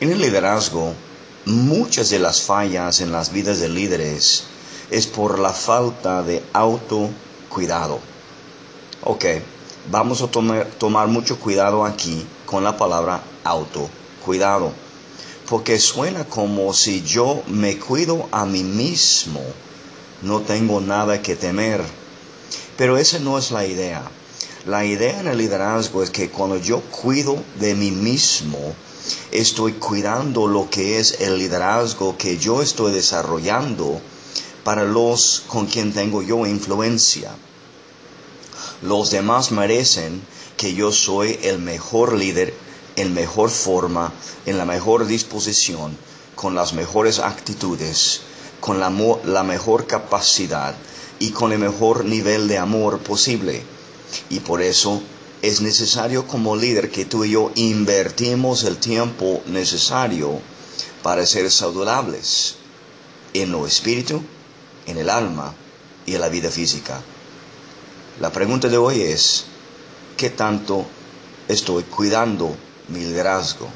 En el liderazgo, muchas de las fallas en las vidas de líderes es por la falta de autocuidado. Ok, vamos a tomar, tomar mucho cuidado aquí con la palabra autocuidado, porque suena como si yo me cuido a mí mismo, no tengo nada que temer. Pero esa no es la idea. La idea en el liderazgo es que cuando yo cuido de mí mismo, estoy cuidando lo que es el liderazgo que yo estoy desarrollando para los con quien tengo yo influencia. Los demás merecen que yo soy el mejor líder, en mejor forma, en la mejor disposición, con las mejores actitudes, con la, la mejor capacidad y con el mejor nivel de amor posible. Y por eso es necesario como líder que tú y yo invertimos el tiempo necesario para ser saludables en lo espíritu, en el alma y en la vida física. La pregunta de hoy es, ¿qué tanto estoy cuidando mi liderazgo?